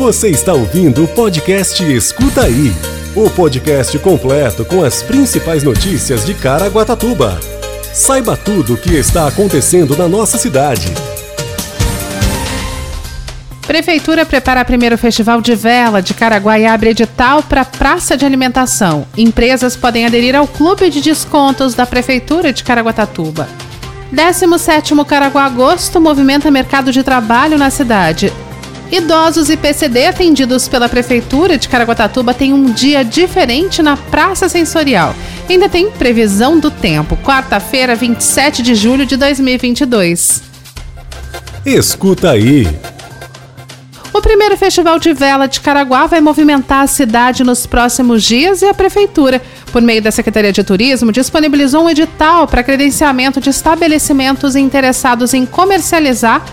Você está ouvindo o podcast Escuta Aí o podcast completo com as principais notícias de Caraguatatuba. Saiba tudo o que está acontecendo na nossa cidade. Prefeitura prepara primeiro festival de vela de Caraguá e abre edital para praça de alimentação. Empresas podem aderir ao clube de descontos da Prefeitura de Caraguatatuba. 17º Caraguá Agosto movimenta mercado de trabalho na cidade. Idosos e PCD atendidos pela Prefeitura de Caraguatatuba têm um dia diferente na Praça Sensorial. Ainda tem previsão do tempo, quarta-feira, 27 de julho de 2022. Escuta aí. O primeiro festival de vela de Caraguá vai movimentar a cidade nos próximos dias e a prefeitura, por meio da Secretaria de Turismo, disponibilizou um edital para credenciamento de estabelecimentos interessados em comercializar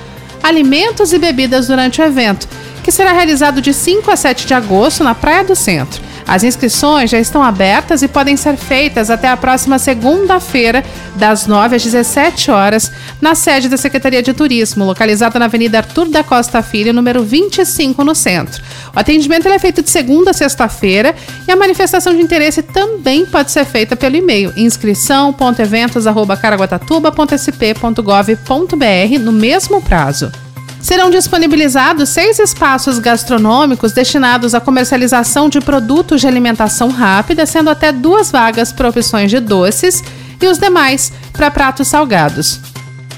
alimentos e bebidas durante o evento, que será realizado de 5 a 7 de agosto na Praia do Centro. As inscrições já estão abertas e podem ser feitas até a próxima segunda-feira, das 9 às 17 horas, na sede da Secretaria de Turismo, localizada na Avenida Arthur da Costa Filho, número 25, no centro. O atendimento é feito de segunda a sexta-feira e a manifestação de interesse também pode ser feita pelo e-mail inscrição.eventos.caraguatatuba.sp.gov.br no mesmo prazo. Serão disponibilizados seis espaços gastronômicos destinados à comercialização de produtos de alimentação rápida, sendo até duas vagas opções de doces e os demais para pratos salgados.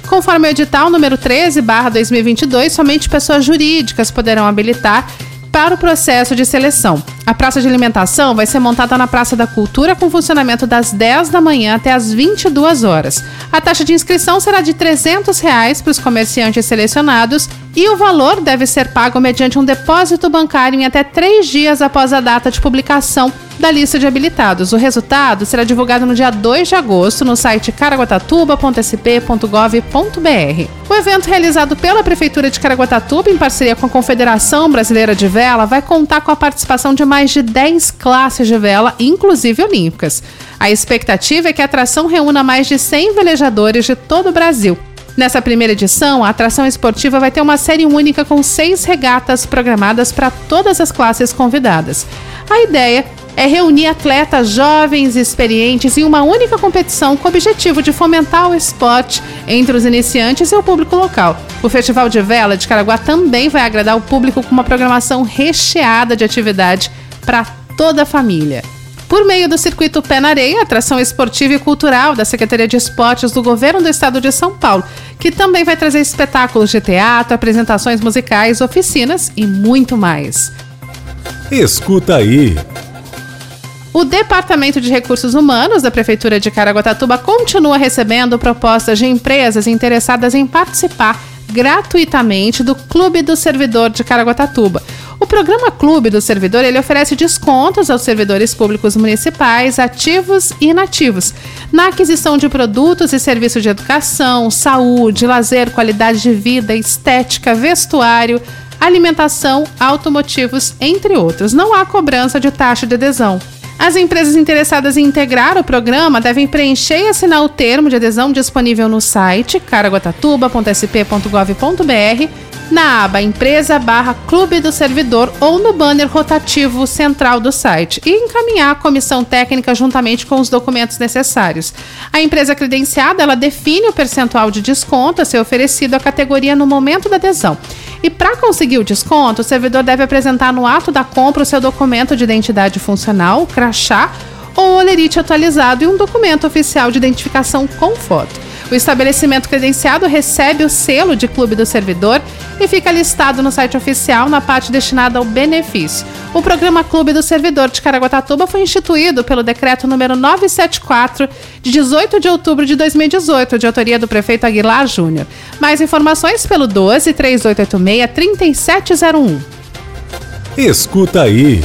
Conforme o edital número 13/2022, somente pessoas jurídicas poderão habilitar para o processo de seleção. A praça de alimentação vai ser montada na Praça da Cultura com funcionamento das 10 da manhã até as 22 horas. A taxa de inscrição será de 300 reais para os comerciantes selecionados e o valor deve ser pago mediante um depósito bancário em até três dias após a data de publicação da lista de habilitados. O resultado será divulgado no dia 2 de agosto no site caraguatatuba.sp.gov.br. O evento realizado pela Prefeitura de Caraguatatuba, em parceria com a Confederação Brasileira de Vela, vai contar com a participação de mais de 10 classes de vela, inclusive olímpicas. A expectativa é que a atração reúna mais de 100 velejadores de todo o Brasil. Nessa primeira edição, a atração esportiva vai ter uma série única com seis regatas programadas para todas as classes convidadas. A ideia é reunir atletas jovens e experientes em uma única competição com o objetivo de fomentar o esporte entre os iniciantes e o público local. O Festival de Vela de Caraguá também vai agradar o público com uma programação recheada de atividade para toda a família. Por meio do circuito Pé na Areia, atração esportiva e cultural da Secretaria de Esportes do Governo do Estado de São Paulo, que também vai trazer espetáculos de teatro, apresentações musicais, oficinas e muito mais. Escuta aí. O Departamento de Recursos Humanos da Prefeitura de Caraguatatuba continua recebendo propostas de empresas interessadas em participar gratuitamente do Clube do Servidor de Caraguatatuba. O programa Clube do Servidor ele oferece descontos aos servidores públicos municipais, ativos e inativos, na aquisição de produtos e serviços de educação, saúde, lazer, qualidade de vida, estética, vestuário, alimentação, automotivos, entre outros. Não há cobrança de taxa de adesão. As empresas interessadas em integrar o programa devem preencher e assinar o termo de adesão disponível no site caraguatatuba.sp.gov.br na aba Empresa barra Clube do Servidor ou no banner rotativo central do site e encaminhar a comissão técnica juntamente com os documentos necessários. A empresa credenciada ela define o percentual de desconto a ser oferecido à categoria no momento da adesão. E para conseguir o desconto, o servidor deve apresentar no ato da compra o seu documento de identidade funcional, crachá ou olerite atualizado e um documento oficial de identificação com foto. O estabelecimento credenciado recebe o selo de clube do servidor e fica listado no site oficial na parte destinada ao benefício. O programa Clube do Servidor de Caraguatatuba foi instituído pelo decreto número 974 de 18 de outubro de 2018, de autoria do prefeito Aguilar Júnior. Mais informações pelo 12 3886 3701. Escuta aí.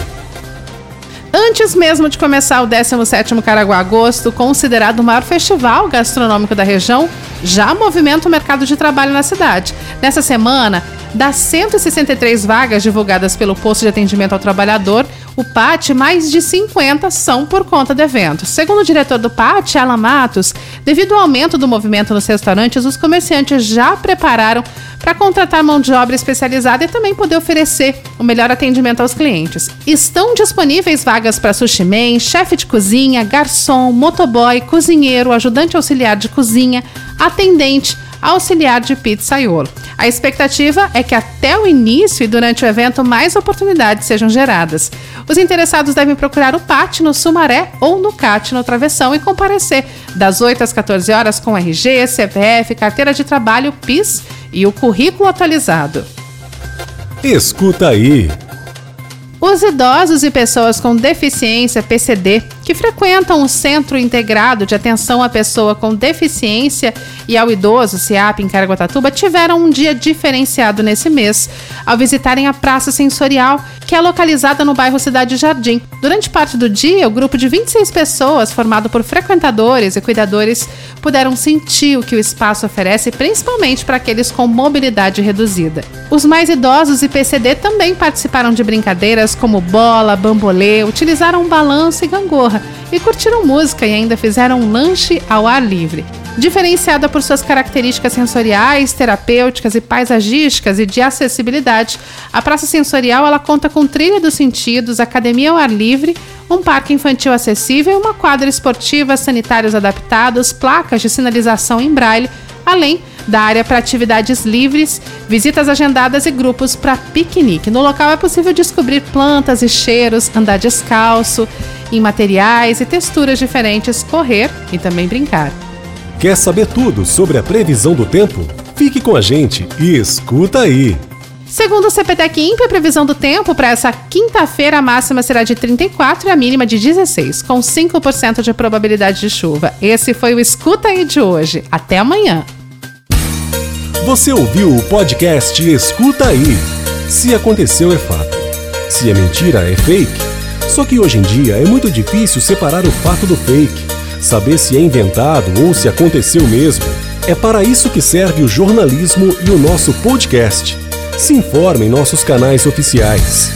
Antes mesmo de começar o 17º Caraguá Agosto, considerado o maior festival gastronômico da região, já movimenta o mercado de trabalho na cidade. Nessa semana, Das 163 vagas divulgadas pelo posto de atendimento ao trabalhador, o PAT, mais de 50 são por conta do evento. Segundo o diretor do PAT, Alan Matos, devido ao aumento do movimento nos restaurantes, os comerciantes já prepararam para contratar mão de obra especializada e também poder oferecer o melhor atendimento aos clientes. Estão disponíveis vagas para sushi man, chefe de cozinha, garçom, motoboy, cozinheiro, ajudante auxiliar de cozinha, atendente, auxiliar de pizzaiolo. A expectativa é que até o início e durante o evento mais oportunidades sejam geradas. Os interessados devem procurar o PAT no Sumaré ou no CAT no Travessão e comparecer das 8 às 14 horas com RG, CPF, carteira de trabalho, PIS e o currículo atualizado. Escuta aí. Os idosos e pessoas com deficiência PCD que frequentam o Centro Integrado de Atenção à Pessoa com Deficiência e ao Idoso, CIAP, em Caraguatatuba, tiveram um dia diferenciado nesse mês, ao visitarem a Praça Sensorial, que é localizada no bairro Cidade Jardim. Durante parte do dia, o grupo de 26 pessoas, formado por frequentadores e cuidadores, puderam sentir o que o espaço oferece, principalmente para aqueles com mobilidade reduzida. Os mais idosos e PCD também participaram de brincadeiras como bola, bambolê, utilizaram um balanço e gangorra e curtiram música e ainda fizeram um lanche ao ar livre. Diferenciada por suas características sensoriais, terapêuticas e paisagísticas e de acessibilidade, a Praça Sensorial ela conta com trilha dos sentidos, academia ao ar livre, um parque infantil acessível, uma quadra esportiva, sanitários adaptados, placas de sinalização em braille, além da área para atividades livres, visitas agendadas e grupos para piquenique. No local é possível descobrir plantas e cheiros, andar descalço, em materiais e texturas diferentes, correr e também brincar. Quer saber tudo sobre a previsão do tempo? Fique com a gente e escuta aí! Segundo o CPTEC Imp, a previsão do tempo para essa quinta-feira, a máxima será de 34 e a mínima de 16, com 5% de probabilidade de chuva. Esse foi o Escuta aí de hoje. Até amanhã! Você ouviu o podcast Escuta aí. Se aconteceu é fato. Se é mentira é fake. Só que hoje em dia é muito difícil separar o fato do fake, saber se é inventado ou se aconteceu mesmo. É para isso que serve o jornalismo e o nosso podcast. Se informe em nossos canais oficiais.